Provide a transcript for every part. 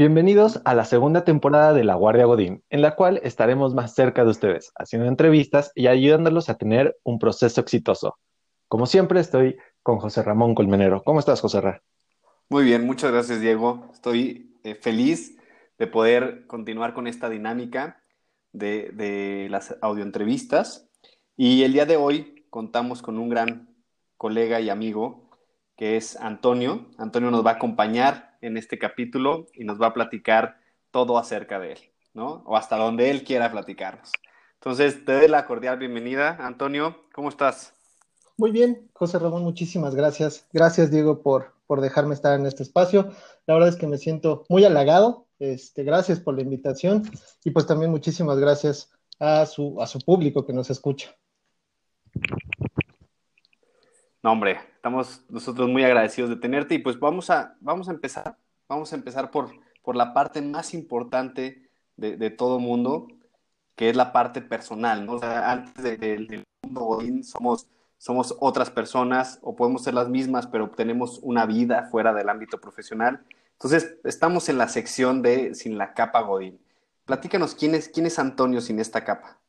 Bienvenidos a la segunda temporada de La Guardia Godín, en la cual estaremos más cerca de ustedes, haciendo entrevistas y ayudándolos a tener un proceso exitoso. Como siempre, estoy con José Ramón Colmenero. ¿Cómo estás, José Ramón? Muy bien, muchas gracias, Diego. Estoy eh, feliz de poder continuar con esta dinámica de, de las audioentrevistas. Y el día de hoy contamos con un gran colega y amigo que es Antonio. Antonio nos va a acompañar en este capítulo y nos va a platicar todo acerca de él, ¿no? O hasta donde él quiera platicarnos. Entonces, te doy la cordial bienvenida. Antonio, ¿cómo estás? Muy bien, José Ramón, muchísimas gracias. Gracias, Diego, por, por dejarme estar en este espacio. La verdad es que me siento muy halagado. Este, gracias por la invitación y pues también muchísimas gracias a su, a su público que nos escucha. No, hombre, estamos nosotros muy agradecidos de tenerte y pues vamos a, vamos a empezar, vamos a empezar por, por la parte más importante de, de todo mundo, que es la parte personal, ¿no? Sea, antes del mundo Godín somos, somos otras personas o podemos ser las mismas, pero tenemos una vida fuera del ámbito profesional. Entonces, estamos en la sección de Sin la capa Godín. Platícanos, ¿quién es, quién es Antonio sin esta capa?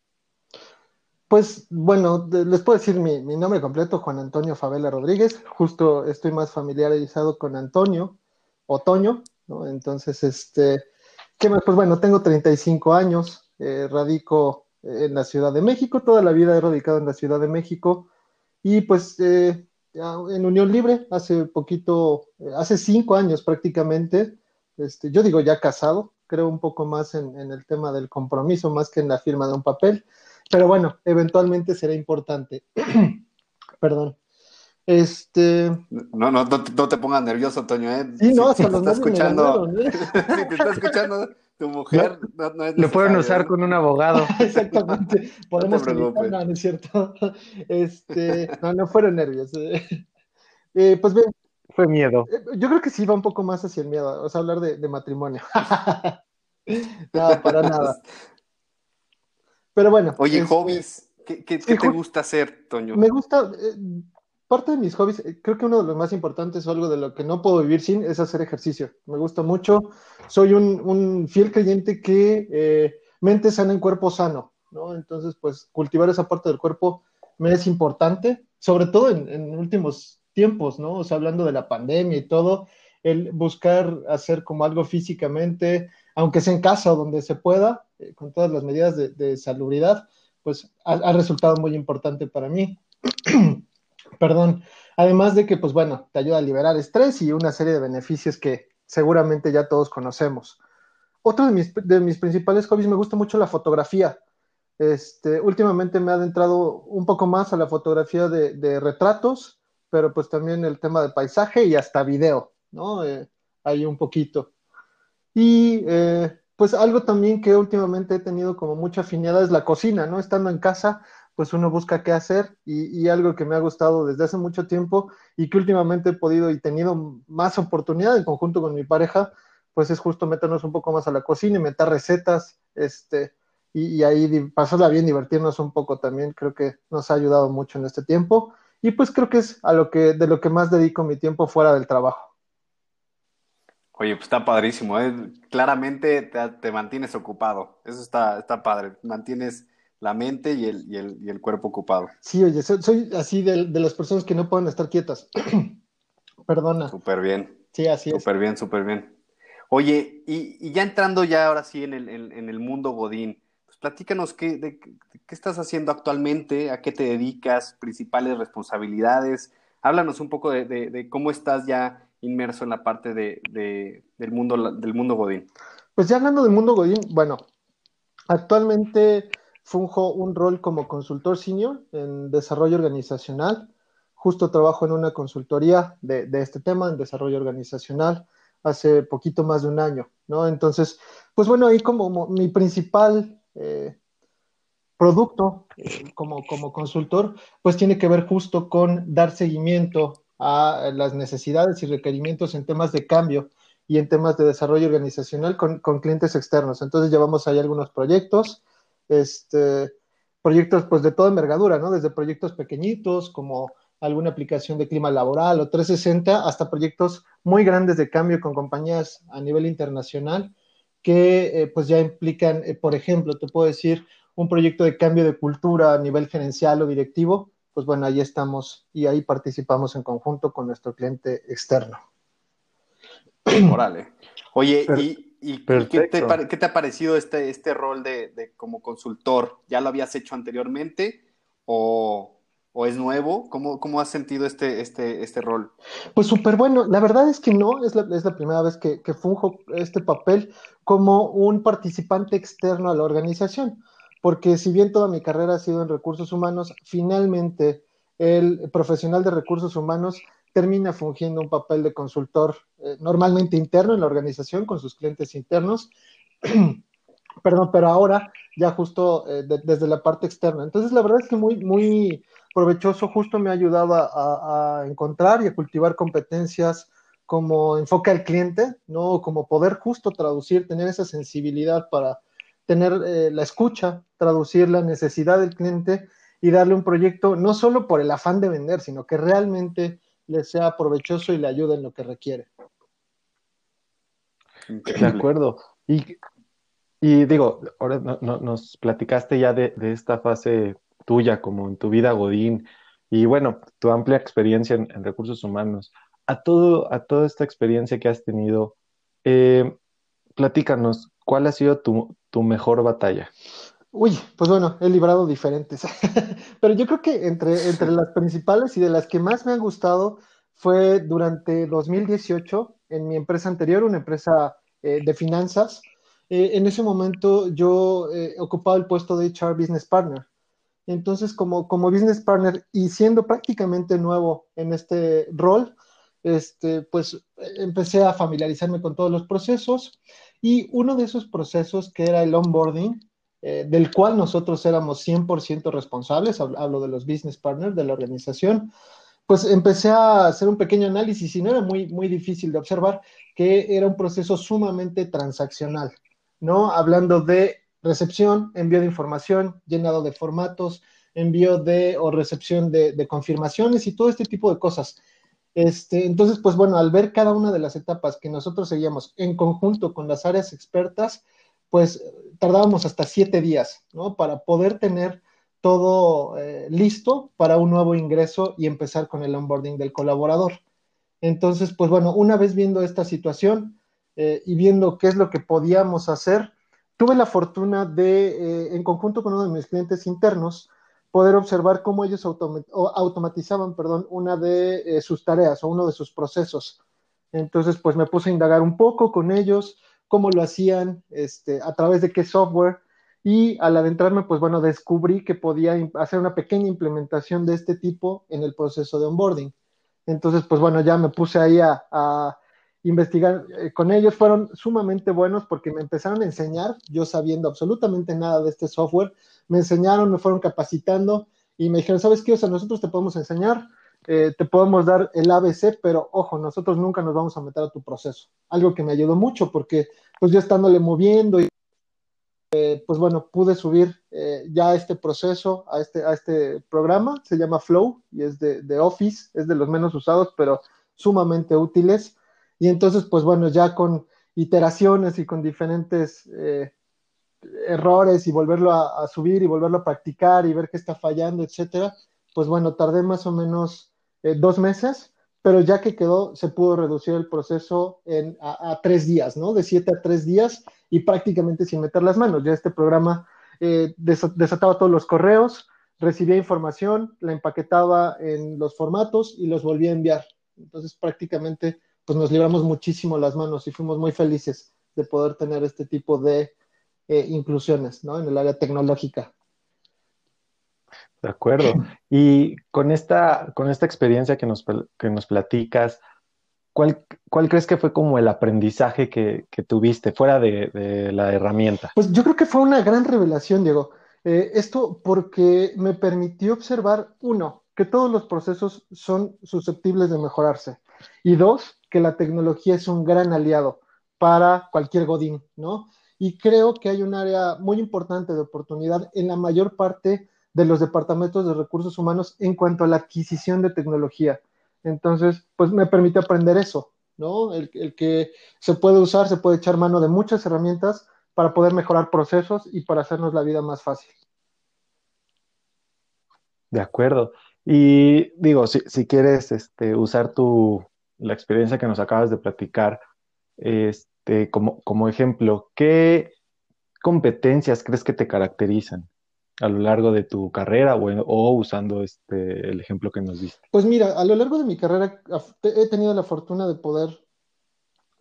Pues bueno, les puedo decir mi, nombre completo, Juan Antonio Favela Rodríguez. Justo estoy más familiarizado con Antonio, Otoño, ¿no? Entonces, este, ¿qué más? Pues bueno, tengo 35 años, eh, radico en la Ciudad de México, toda la vida he radicado en la Ciudad de México y pues eh, en Unión Libre, hace poquito, eh, hace cinco años prácticamente, este, yo digo ya casado, creo un poco más en, en el tema del compromiso, más que en la firma de un papel. Pero bueno, eventualmente será importante. Perdón. Este. No, no, no, te pongas nervioso, Toño, ¿eh? Sí, no, si te está escuchando. ¿eh? si te está escuchando tu mujer, no, no es Lo pueden usar ¿eh? con un abogado. Exactamente. Podemos no no, no es cierto. Este, no, no fueron nervios. Eh, pues bien. Fue miedo. Yo creo que sí va un poco más hacia el miedo, o sea, hablar de, de matrimonio. no, para nada. Pero bueno. Oye, este, hobbies, ¿qué, qué, te gusta hacer, Toño? Me gusta, eh, parte de mis hobbies, eh, creo que uno de los más importantes o algo de lo que no puedo vivir sin es hacer ejercicio. Me gusta mucho. Soy un, un fiel creyente que eh, mente sana en cuerpo sano, ¿no? Entonces, pues cultivar esa parte del cuerpo me es importante, sobre todo en, en últimos tiempos, ¿no? O sea, hablando de la pandemia y todo, el buscar hacer como algo físicamente, aunque sea en casa o donde se pueda, eh, con todas las medidas de, de salubridad, pues ha, resultado muy importante para mí. Perdón. Además de que, pues bueno, te ayuda a liberar estrés y una serie de beneficios que seguramente ya todos conocemos. Otro de mis, principales hobbies, me gusta mucho la fotografía. Este, últimamente me ha adentrado un poco más a la fotografía de retratos, pero pues también el tema de paisaje y hasta video, ¿no? Eh, ahí un poquito. Y eh, pues algo también que últimamente he tenido como mucha afinidad es la cocina, ¿no? Estando en casa, pues uno busca qué hacer y, algo que me ha gustado desde hace mucho tiempo y que últimamente he podido y tenido más oportunidad en conjunto con mi pareja, pues es justo meternos un poco más a la cocina y meter recetas, este, y, y ahí pasarla bien, divertirnos un poco también, creo que nos ha ayudado mucho en este tiempo y pues creo que es a lo que, de lo que más dedico mi tiempo fuera del trabajo. Oye, pues está padrísimo, ¿eh? Claramente te, te, mantienes ocupado. Eso está, está padre. Mantienes la mente y el, y el, y el cuerpo ocupado. Sí, oye, soy, soy así de, de, las personas que no pueden estar quietas. Perdona. Súper bien. Sí, así super es. Súper bien, súper bien. Oye, y, y, ya entrando ya ahora sí en el, en, en el mundo Godín, platícanos qué, estás haciendo actualmente, a qué te dedicas, principales responsabilidades. Háblanos un poco de, cómo estás ya inmerso en la parte de, del, mundo, del mundo Godín? Pues ya hablando del mundo Godín, bueno, actualmente funjo un rol como consultor senior en desarrollo organizacional. Justo trabajo en una consultoría de, de este tema, en desarrollo organizacional, hace poquito más de un año, ¿no? Entonces, pues bueno, ahí como mi principal eh, producto como, como consultor, pues tiene que ver justo con dar seguimiento a las necesidades y requerimientos en temas de cambio y en temas de desarrollo organizacional con, con clientes externos. Entonces llevamos ahí algunos proyectos, este, proyectos pues de toda envergadura, ¿no? Desde proyectos pequeñitos como alguna aplicación de clima laboral o 360, hasta proyectos muy grandes de cambio con compañías a nivel internacional que eh, pues ya implican, eh, por ejemplo, te puedo decir, un proyecto de cambio de cultura a nivel gerencial o directivo, pues bueno, ahí estamos y ahí participamos en conjunto con nuestro cliente externo. Órale. Oye, ¿y, ¿qué, te, ha parecido este, este rol de, como consultor? ¿Ya lo habías hecho anteriormente o, es nuevo? ¿Cómo, ¿Cómo, has sentido este, este, este rol? Pues súper bueno. La verdad es que no, es la, es la primera vez que, que funjo este papel como un participante externo a la organización porque si bien toda mi carrera ha sido en recursos humanos, finalmente el profesional de recursos humanos termina fungiendo un papel de consultor eh, normalmente interno en la organización con sus clientes internos, perdón, pero ahora ya justo eh, desde la parte externa. Entonces, la verdad es que muy, muy provechoso, justo me ha ayudado a, a encontrar y a cultivar competencias como enfoque al cliente, ¿no? Como poder justo traducir, tener esa sensibilidad para tener eh, la escucha, traducir la necesidad del cliente y darle un proyecto no solo por el afán de vender, sino que realmente le sea provechoso y le ayude en lo que requiere. De acuerdo. Y, y digo, ahora nos platicaste ya de, esta fase tuya, como en tu vida, Godín, y bueno, tu amplia experiencia en, recursos humanos. A, todo, a toda esta experiencia que has tenido, eh, platícanos, ¿cuál ha sido tu, tu mejor batalla? Uy, pues bueno, he librado diferentes, pero yo creo que entre, entre las principales y de las que más me han gustado fue durante 2018 en mi empresa anterior, una empresa eh, de finanzas. Eh, en ese momento yo ocupaba el puesto de HR Business Partner. Entonces, como, como Business Partner y siendo prácticamente nuevo en este rol, este, pues empecé a familiarizarme con todos los procesos y uno de esos procesos que era el onboarding, eh, del cual nosotros éramos 100% responsables, hablo de los business partners de la organización, pues empecé a hacer un pequeño análisis y no era muy, muy difícil de observar que era un proceso sumamente transaccional, ¿no? Hablando de recepción, envío de información, llenado de formatos, envío de o recepción de, confirmaciones y todo este tipo de cosas. Este, entonces, pues bueno, al ver cada una de las etapas que nosotros seguíamos en conjunto con las áreas expertas, pues tardábamos hasta siete días, ¿no? Para poder tener todo eh, listo para un nuevo ingreso y empezar con el onboarding del colaborador. Entonces, pues bueno, una vez viendo esta situación eh, y viendo qué es lo que podíamos hacer, tuve la fortuna de, eh, en conjunto con uno de mis clientes internos, poder observar cómo ellos automatizaban, perdón, una de eh, sus tareas o uno de sus procesos. Entonces, pues me puse a indagar un poco con ellos, cómo lo hacían, este, a través de qué software, y al adentrarme, pues bueno, descubrí que podía hacer una pequeña implementación de este tipo en el proceso de onboarding. Entonces, pues bueno, ya me puse ahí a, a investigar eh, con ellos. Fueron sumamente buenos porque me empezaron a enseñar, yo sabiendo absolutamente nada de este software, me enseñaron, me fueron capacitando y me dijeron, ¿sabes qué? O sea, nosotros te podemos enseñar, eh, te podemos dar el ABC, pero ojo, nosotros nunca nos vamos a meter a tu proceso. Algo que me ayudó mucho porque pues yo estándole moviendo y eh, pues bueno, pude subir eh, ya este proceso a este, a este programa, se llama Flow y es de, de, Office, es de los menos usados, pero sumamente útiles. Y entonces, pues bueno, ya con iteraciones y con diferentes errores y volverlo a, subir y volverlo a practicar y ver qué está fallando, etcétera, pues bueno, tardé más o menos eh, dos meses, pero ya que quedó, se pudo reducir el proceso a, tres días, ¿no? De siete a tres días y prácticamente sin meter las manos. Ya este programa eh, desataba todos los correos, recibía información, la empaquetaba en los formatos y los volvía a enviar. Entonces prácticamente pues nos libramos muchísimo las manos y fuimos muy felices de poder tener este tipo de eh, inclusiones ¿no? en el área tecnológica. De acuerdo. Y con esta, con esta experiencia que nos, que nos platicas, ¿cuál, ¿cuál, crees que fue como el aprendizaje que, que tuviste fuera de, la herramienta? Pues yo creo que fue una gran revelación, Diego. Eh, esto porque me permitió observar, uno, que todos los procesos son susceptibles de mejorarse. Y dos, que la tecnología es un gran aliado para cualquier Godín, ¿no? y creo que hay un área muy importante de oportunidad en la mayor parte de los departamentos de recursos humanos en cuanto a la adquisición de tecnología. Entonces, pues me permite aprender eso, ¿no? El, que se puede usar, se puede echar mano de muchas herramientas para poder mejorar procesos y para hacernos la vida más fácil. De acuerdo. Y digo, si, si quieres este, usar tu, la experiencia que nos acabas de platicar este, como, como ejemplo, ¿qué competencias crees que te caracterizan? a lo largo de tu carrera o, usando este, el ejemplo que nos diste? Pues mira, a lo largo de mi carrera he tenido la fortuna de poder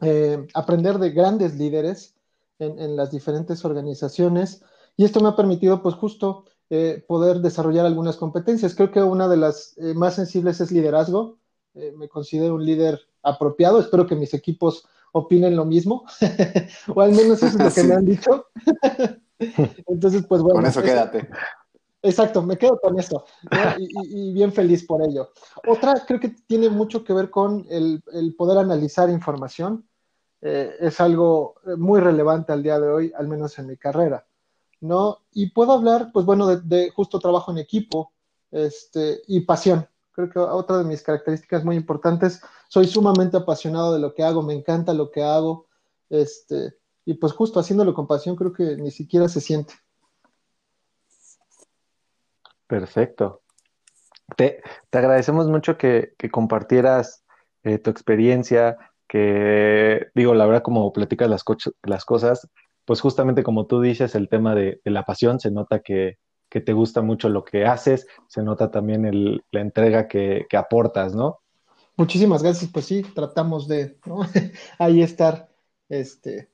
eh, aprender de grandes líderes en, en, las diferentes organizaciones y esto me ha permitido pues justo eh, poder desarrollar algunas competencias. Creo que una de las eh, más sensibles es liderazgo. Eh, me considero un líder apropiado. Espero que mis equipos opinen lo mismo, o al menos eso es lo que sí. me han dicho. Entonces, pues bueno. Con eso quédate. Exacto, me quedo con eso ¿no? y, y, bien feliz por ello. Otra creo que tiene mucho que ver con el, el poder analizar información. Eh, es algo muy relevante al día de hoy, al menos en mi carrera. ¿no? Y puedo hablar, pues bueno, de, de, justo trabajo en equipo este, y pasión. Creo que otra de mis características muy importantes, soy sumamente apasionado de lo que hago, me encanta lo que hago, este, y pues justo haciéndolo con pasión creo que ni siquiera se siente. Perfecto. Te, te agradecemos mucho que, que compartieras eh, tu experiencia, que digo, la verdad, como platicas las, las cosas, pues justamente como tú dices, el tema de, de la pasión, se nota que, que, te gusta mucho lo que haces, se nota también el, la entrega que, aportas, ¿no? Muchísimas gracias, pues sí, tratamos de ahí estar, este,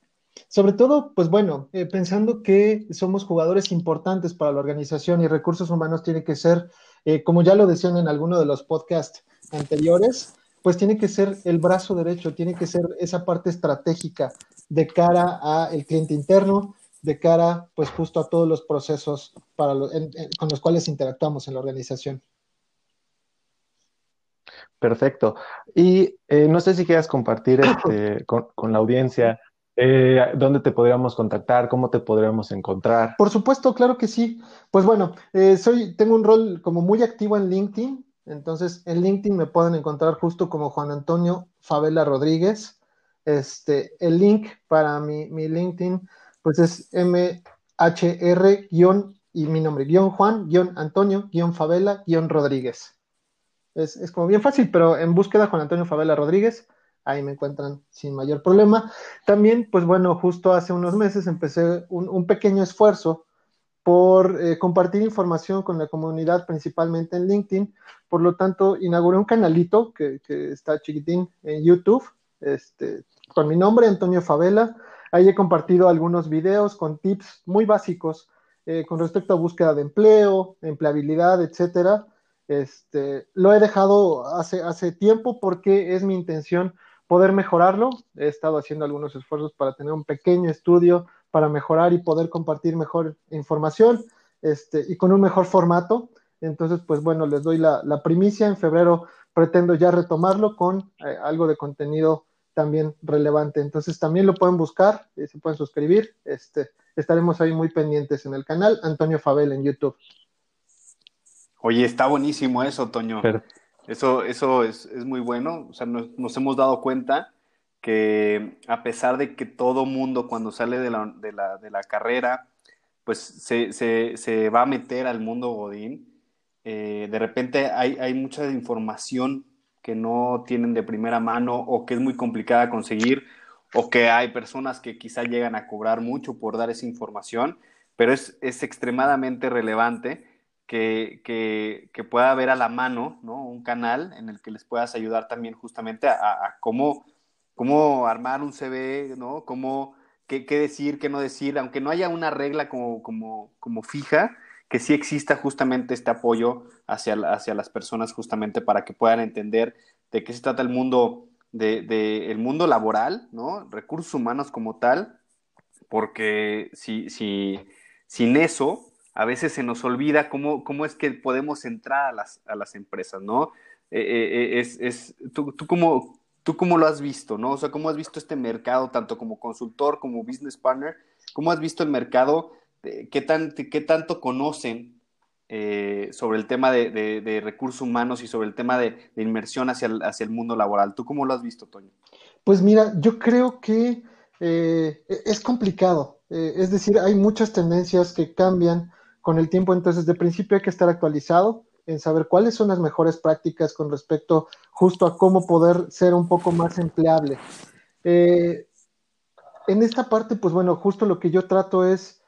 sobre todo, pues bueno, eh, pensando que somos jugadores importantes para la organización y recursos humanos tiene que ser, eh, como ya lo decían en alguno de los podcasts anteriores, pues tiene que ser el brazo derecho, tiene que ser esa parte estratégica de cara al cliente interno, de cara, pues justo a todos los procesos para lo, en, en, con los cuales interactuamos en la organización. Perfecto. Y eh, no sé si quieras compartir este, con, con, la audiencia eh, dónde te podríamos contactar, cómo te podríamos encontrar. Por supuesto, claro que sí. Pues bueno, eh, soy, tengo un rol como muy activo en LinkedIn. Entonces, en LinkedIn me pueden encontrar justo como Juan Antonio Favela Rodríguez. Este, el link para mi, mi LinkedIn, pues es MHR y mi nombre, guion Juan, guion Antonio, guion Favela, guion Rodríguez. Es, es, como bien fácil, pero en búsqueda Juan Antonio Favela Rodríguez, ahí me encuentran sin mayor problema. También, pues bueno, justo hace unos meses empecé un, un pequeño esfuerzo por eh, compartir información con la comunidad, principalmente en LinkedIn. Por lo tanto, inauguré un canalito que, que está chiquitín en YouTube, este, con mi nombre, Antonio Favela. Ahí he compartido algunos videos con tips muy básicos eh, con respecto a búsqueda de empleo, empleabilidad, etcétera. Este, lo he dejado hace, hace tiempo porque es mi intención poder mejorarlo. He estado haciendo algunos esfuerzos para tener un pequeño estudio para mejorar y poder compartir mejor información este, y con un mejor formato. Entonces, pues bueno, les doy la, primicia. En febrero pretendo ya retomarlo con eh, algo de contenido también relevante. Entonces, también lo pueden buscar, eh, se pueden suscribir. Este, estaremos ahí muy pendientes en el canal Antonio Fabel en YouTube. Oye, está buenísimo eso, Toño. Pero... Eso, eso es, es, muy bueno. O sea, nos, nos, hemos dado cuenta que a pesar de que todo mundo cuando sale de la, de la, de la carrera, pues se, se, se, va a meter al mundo Godín, eh, de repente hay, hay mucha información que no tienen de primera mano o que es muy complicada conseguir o que hay personas que quizá llegan a cobrar mucho por dar esa información, pero es, es extremadamente relevante que, que, pueda haber a la mano ¿no? un canal en el que les puedas ayudar también justamente a, a cómo, cómo armar un CV, ¿no? Cómo, qué, qué, decir, qué no decir, aunque no haya una regla como, como, como fija, que sí exista justamente este apoyo hacia, hacia las personas justamente para que puedan entender de qué se trata el mundo, de, el mundo laboral, ¿no? Recursos humanos como tal, porque si, si, sin eso, a veces se nos olvida cómo, cómo es que podemos entrar a las, a las empresas, ¿no? Eh, eh, es, es, tú, tú, ¿Tú cómo lo has visto, no? O sea, ¿cómo has visto este mercado, tanto como consultor, como business partner? ¿Cómo has visto el mercado? ¿Qué, tan, qué tanto conocen eh, sobre el tema de, recursos humanos y sobre el tema de, inmersión hacia el, hacia el mundo laboral. ¿Tú cómo lo has visto, Toño? Pues mira, yo creo que eh, es complicado. Eh, es decir, hay muchas tendencias que cambian con el tiempo, entonces de principio hay que estar actualizado en saber cuáles son las mejores prácticas con respecto justo a cómo poder ser un poco más empleable. Eh, en esta parte, pues bueno, justo lo que yo trato es,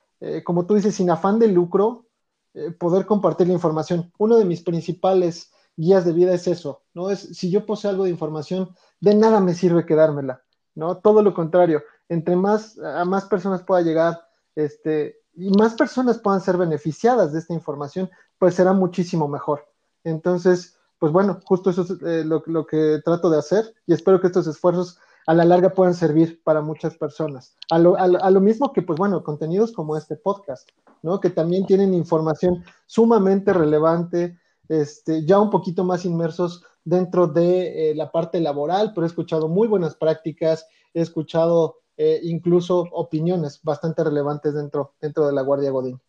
como tú dices, sin afán de lucro, poder compartir la información. Uno de mis principales guías de vida es eso, ¿no? Es si yo poseo algo de información, de nada me sirve quedármela, ¿no? Todo lo contrario, entre más a más personas pueda llegar, este, y más personas puedan ser beneficiadas de esta información, pues será muchísimo mejor. Entonces, pues bueno, justo eso es eh, lo, que trato de hacer y espero que estos esfuerzos a la larga puedan servir para muchas personas. A lo, a lo, mismo que, pues bueno, contenidos como este podcast, ¿no? Que también tienen información sumamente relevante, este, ya un poquito más inmersos dentro de eh, la parte laboral, pero he escuchado muy buenas prácticas, he escuchado eh, incluso opiniones bastante relevantes dentro, dentro de la Guardia Godín.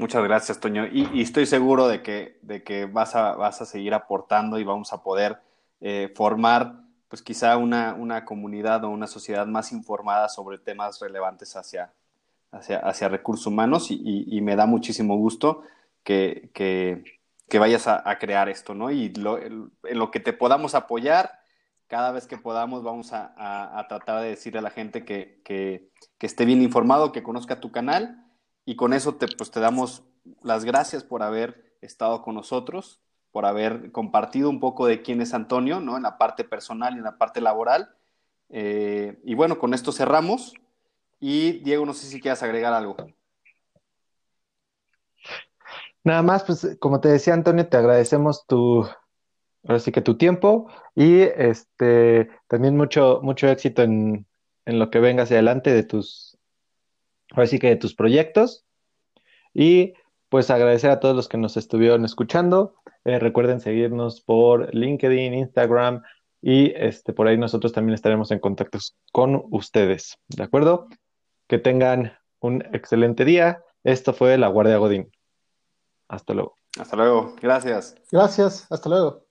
Muchas gracias, Toño. Y, estoy seguro de que, de que vas, a, vas a seguir aportando y vamos a poder eh, formar, pues quizá una, una, comunidad o una sociedad más informada sobre temas relevantes hacia, hacia, hacia recursos humanos y me da muchísimo gusto que, que, vayas a, crear esto, ¿no? Y lo, en lo que te podamos apoyar, cada vez que podamos vamos a, a tratar de decirle a la gente que, que, esté bien informado, que conozca tu canal y con eso te, pues, te damos las gracias por haber estado con nosotros, por haber compartido un poco de quién es Antonio, ¿no? En la parte personal y en la parte laboral. Eh, y bueno, con esto cerramos. Y Diego, no sé si quieras agregar algo. Nada más, pues como te decía Antonio, te agradecemos tu, ahora sí que tu tiempo y este también mucho, mucho éxito en, en lo que venga hacia adelante de tus, ahora sí que de tus proyectos. Y pues agradecer a todos los que nos estuvieron escuchando. Eh, recuerden seguirnos por LinkedIn, Instagram y este, por ahí nosotros también estaremos en contacto con ustedes. ¿De acuerdo? Que tengan un excelente día. Esto fue La Guardia Godín. Hasta luego. Hasta luego. Gracias. Gracias. Hasta luego.